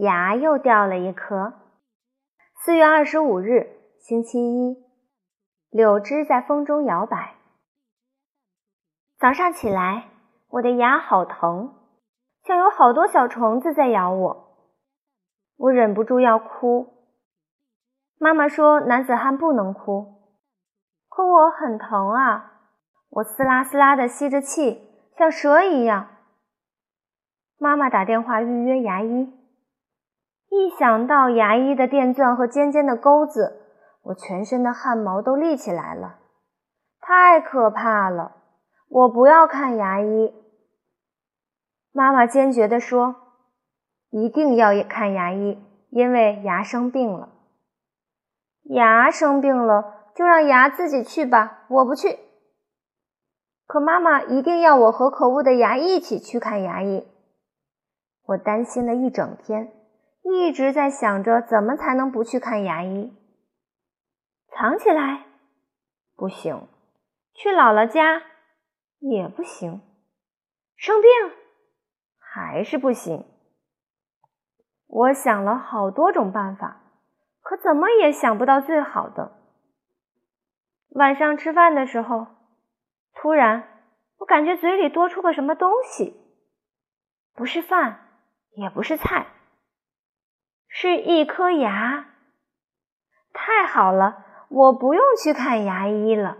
牙又掉了一颗。四月二十五日，星期一，柳枝在风中摇摆。早上起来，我的牙好疼，像有好多小虫子在咬我。我忍不住要哭。妈妈说男子汉不能哭，可我很疼啊！我嘶啦嘶啦的吸着气，像蛇一样。妈妈打电话预约牙医，一想到牙医的电钻和尖尖的钩子，我全身的汗毛都立起来了，太可怕了！我不要看牙医。妈妈坚决地说：“一定要看牙医，因为牙生病了。牙生病了，就让牙自己去吧，我不去。”可妈妈一定要我和可恶的牙一起去看牙医。我担心了一整天，一直在想着怎么才能不去看牙医。藏起来不行，去姥姥家也不行，生病还是不行。我想了好多种办法，可怎么也想不到最好的。晚上吃饭的时候，突然我感觉嘴里多出个什么东西，不是饭。也不是菜，是一颗牙。太好了，我不用去看牙医了。